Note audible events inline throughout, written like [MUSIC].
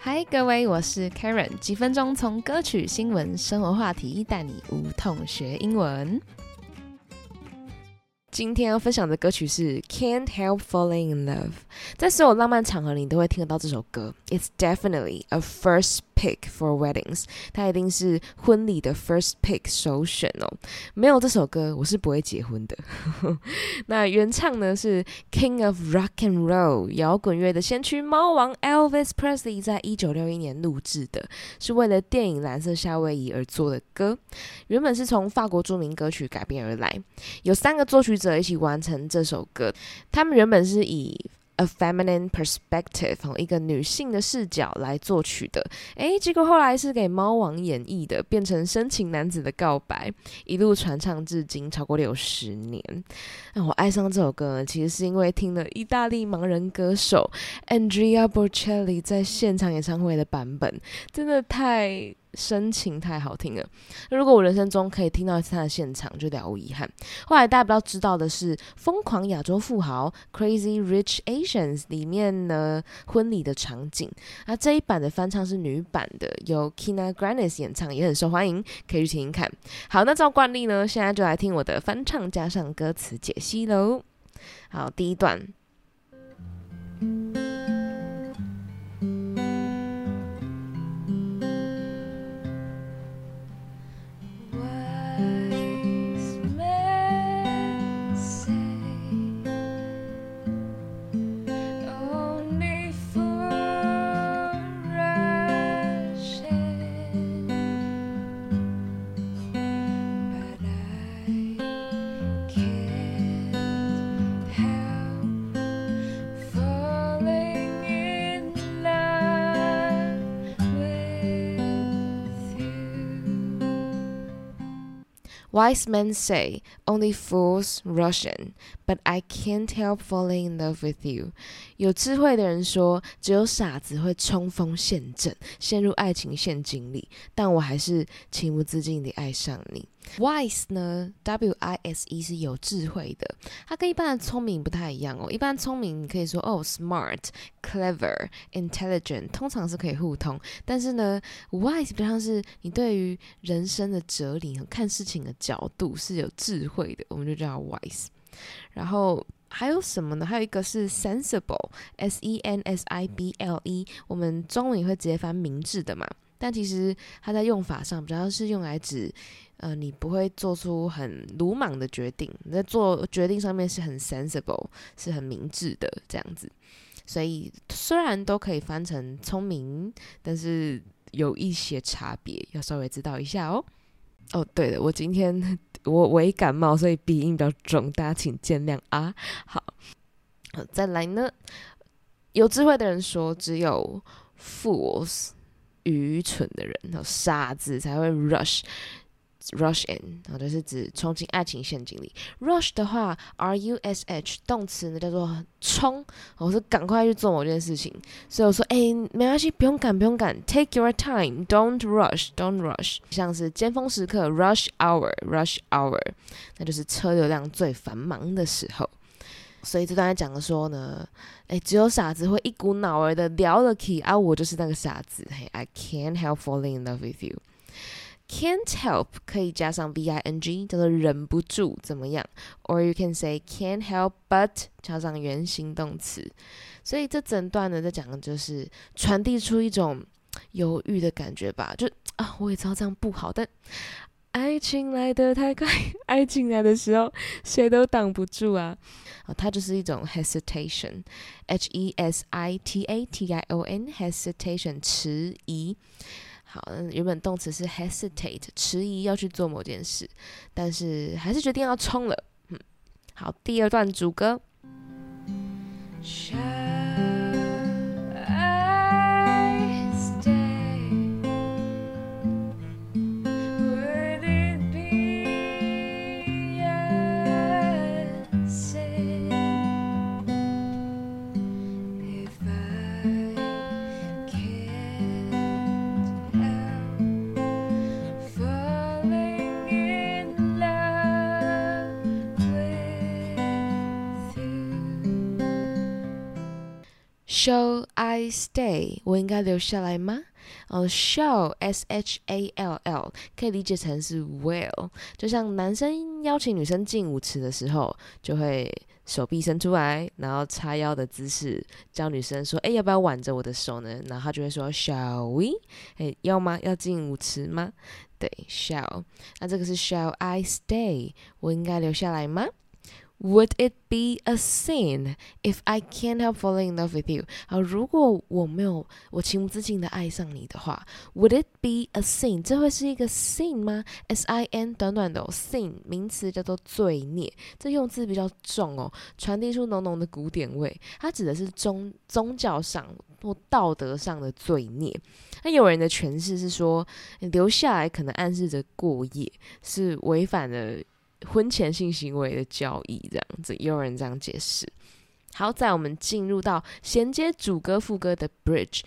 嗨，各位，我是 Karen，几分钟从歌曲、新闻、生活话题带你无痛学英文。今天要分享的歌曲是《Can't Help Falling in Love》，在所有浪漫场合里，你都会听得到这首歌。It's definitely a first pick for weddings，它一定是婚礼的 first pick 首选哦。没有这首歌，我是不会结婚的。[LAUGHS] 那原唱呢是 King of Rock and Roll 摇滚乐的先驱猫王 Elvis Presley，在一九六一年录制的，是为了电影《蓝色夏威夷》而做的歌。原本是从法国著名歌曲改编而来，有三个作曲者。一起完成这首歌，他们原本是以 a feminine perspective 从一个女性的视角来作曲的，诶，结果后来是给猫王演绎的，变成深情男子的告白，一路传唱至今超过六十年。那我爱上这首歌呢，其实是因为听了意大利盲人歌手 Andrea Bocelli 在现场演唱会的版本，真的太。深情太好听了。如果我人生中可以听到一次他的现场，就了无遗憾。后来大家比较知道的是《疯狂亚洲富豪》（Crazy Rich Asians） 里面呢婚礼的场景。那这一版的翻唱是女版的，由 Kina Grannis 演唱，也很受欢迎，可以去听听看。好，那照惯例呢，现在就来听我的翻唱加上歌词解析喽。好，第一段。Wise men say only fools rush in, but I can't help falling in love with you. 有智慧的人说，只有傻子会冲锋陷阵，陷入爱情陷阱里。但我还是情不自禁地爱上你。Wise 呢？W I S E 是有智慧的，它跟一般的聪明不太一样哦。一般聪明你可以说哦，smart、clever、intelligent，通常是可以互通。但是呢，wise 比较像是你对于人生的哲理和看事情的角度是有智慧的，我们就叫 wise。然后还有什么呢？还有一个是 sensible，S E N S I B L E，我们中文也会直接翻明智的嘛。但其实它在用法上，比较是用来指。呃，你不会做出很鲁莽的决定，你在做决定上面是很 sensible，是很明智的这样子。所以虽然都可以翻成聪明，但是有一些差别，要稍微知道一下哦。哦，对了，我今天我我一感冒，所以鼻音比较重，大家请见谅啊。好，再来呢，有智慧的人说，只有 fools 愚蠢的人，和傻子才会 rush。Rush in，然后就是指冲进爱情陷阱里。Rush 的话，R U S H 动词呢叫做冲，我是赶快去做某件事情。所以我说，哎，没关系，不用赶，不用赶，Take your time，Don't rush，Don't rush。像是尖峰时刻，Rush hour，Rush hour，那就是车流量最繁忙的时候。所以这段在讲的说呢，哎，只有傻子会一股脑儿的聊了起，啊，我就是那个傻子。嘿，I can't help falling in love with you。Can't help 可以加上 b i n g，叫做忍不住怎么样？Or you can say can't help but 加上原形动词。所以这整段呢，在讲的就是传递出一种犹豫的感觉吧。就啊，我也知道这样不好，但爱情来得太快，[LAUGHS] 爱情来的时候谁都挡不住啊。啊，它就是一种 hesitation，h e s i t a t i o n，hesitation 迟疑。好，原本动词是 hesitate，迟疑要去做某件事，但是还是决定要冲了。嗯，好，第二段主歌。Shall I stay？我应该留下来吗？哦，shall s h a l l 可以理解成是 will，就像男生邀请女生进舞池的时候，就会手臂伸出来，然后叉腰的姿势，教女生说：“哎，要不要挽着我的手呢？”然后他就会说：“Shall we？” 哎，要吗？要进舞池吗？对，shall。那这个是 Shall I stay？我应该留下来吗？Would it be a sin if I can't help falling in love with you？好，如果我没有我情不自禁的爱上你的话，Would it be a sin？这会是一个 sin 吗？S I N 短短的 sin 名词叫做罪孽，这用字比较重哦，传递出浓浓的古典味。它指的是宗宗教上或道德上的罪孽。那有人的诠释是说，留下来可能暗示着过夜，是违反了。婚前性行为的交易，这样子也有人这样解释。好，在我们进入到衔接主歌副歌的 bridge。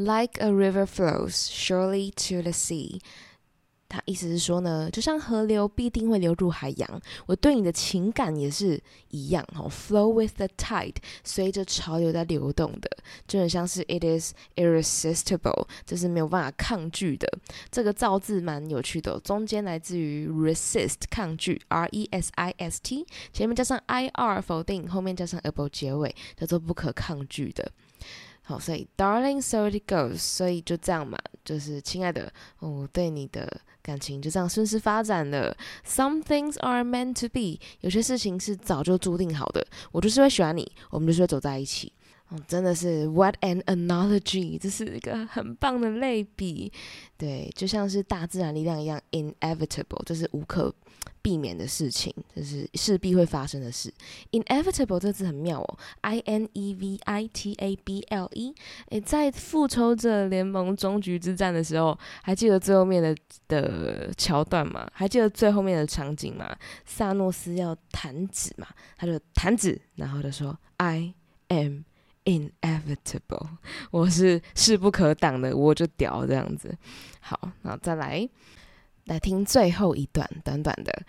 Like a river flows surely to the sea，他意思是说呢，就像河流必定会流入海洋，我对你的情感也是一样哦。Flow with the tide，随着潮流在流动的，就很像是 It is irresistible，这是没有办法抗拒的。这个造字蛮有趣的，中间来自于 resist 抗拒，R E S I S T，前面加上 I R 否定，后面加上 able 结尾，叫做不可抗拒的。好，所以 darling, so it goes，所以就这样嘛，就是亲爱的，我对你的感情就这样顺势发展了。Some things are meant to be，有些事情是早就注定好的，我就是会喜欢你，我们就是会走在一起。哦，真的是 what an analogy，这是一个很棒的类比。对，就像是大自然力量一样，inevitable，这是无可避免的事情，这是势必会发生的事。inevitable 这字很妙哦，i n e v i t a b l e。诶，在复仇者联盟终局之战的时候，还记得最后面的的桥段吗？还记得最后面的场景吗？萨诺斯要弹指嘛，他就弹指，然后就说 I am。Inevitable，我是势不可挡的，我就屌这样子。好，那再来，来听最后一段，短短的。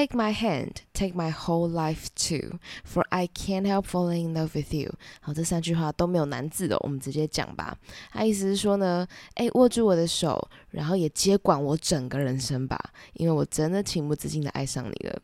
Take my hand, take my whole life too, for I can't help falling in love with you。好，这三句话都没有难字的，我们直接讲吧。他意思是说呢，哎，握住我的手，然后也接管我整个人生吧，因为我真的情不自禁的爱上你了。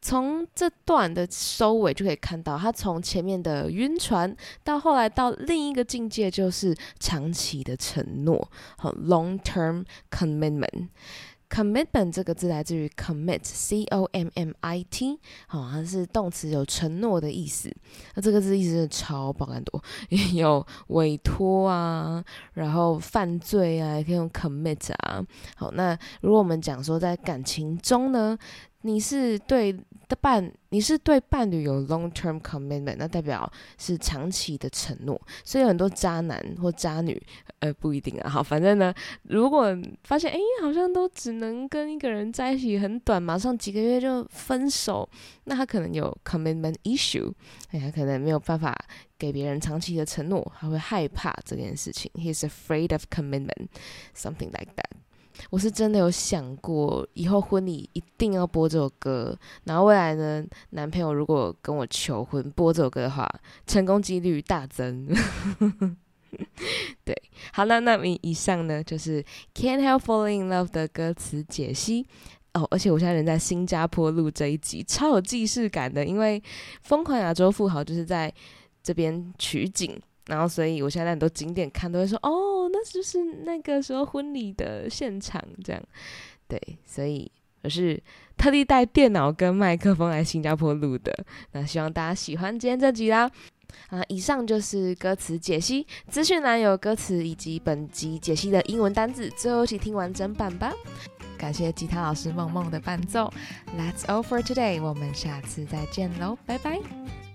从这段的收尾就可以看到，他从前面的晕船，到后来到另一个境界，就是长期的承诺，好，long-term commitment。Commitment 这个字来自于 commit，c o m m i t，好，像是动词，有承诺的意思。那这个字意思是超爆感多，也 [LAUGHS] 有委托啊，然后犯罪啊，也可以用 commit 啊。好，那如果我们讲说在感情中呢？你是对的伴，你是对伴侣有 long term commitment，那代表是长期的承诺。所以很多渣男或渣女，呃，不一定啊。好，反正呢，如果发现哎，好像都只能跟一个人在一起很短，马上几个月就分手，那他可能有 commitment issue，哎，他可能没有办法给别人长期的承诺，他会害怕这件事情。He's afraid of commitment，something like that。我是真的有想过，以后婚礼一定要播这首歌。然后未来呢，男朋友如果跟我求婚播这首歌的话，成功几率大增。[LAUGHS] 对，好那那么以上呢就是 Can't Help Falling in Love 的歌词解析哦。而且我现在人在新加坡录这一集，超有既视感的，因为《疯狂亚洲富豪》就是在这边取景。然后，所以我现在很多景点看都会说，哦，那就是那个时候婚礼的现场，这样，对，所以我是特地带电脑跟麦克风来新加坡录的。那希望大家喜欢今天这集啦。啊，以上就是歌词解析，资讯栏有歌词以及本集解析的英文单字，最后一起听完整版吧。感谢吉他老师梦梦的伴奏。That's all for today，我们下次再见喽，拜拜。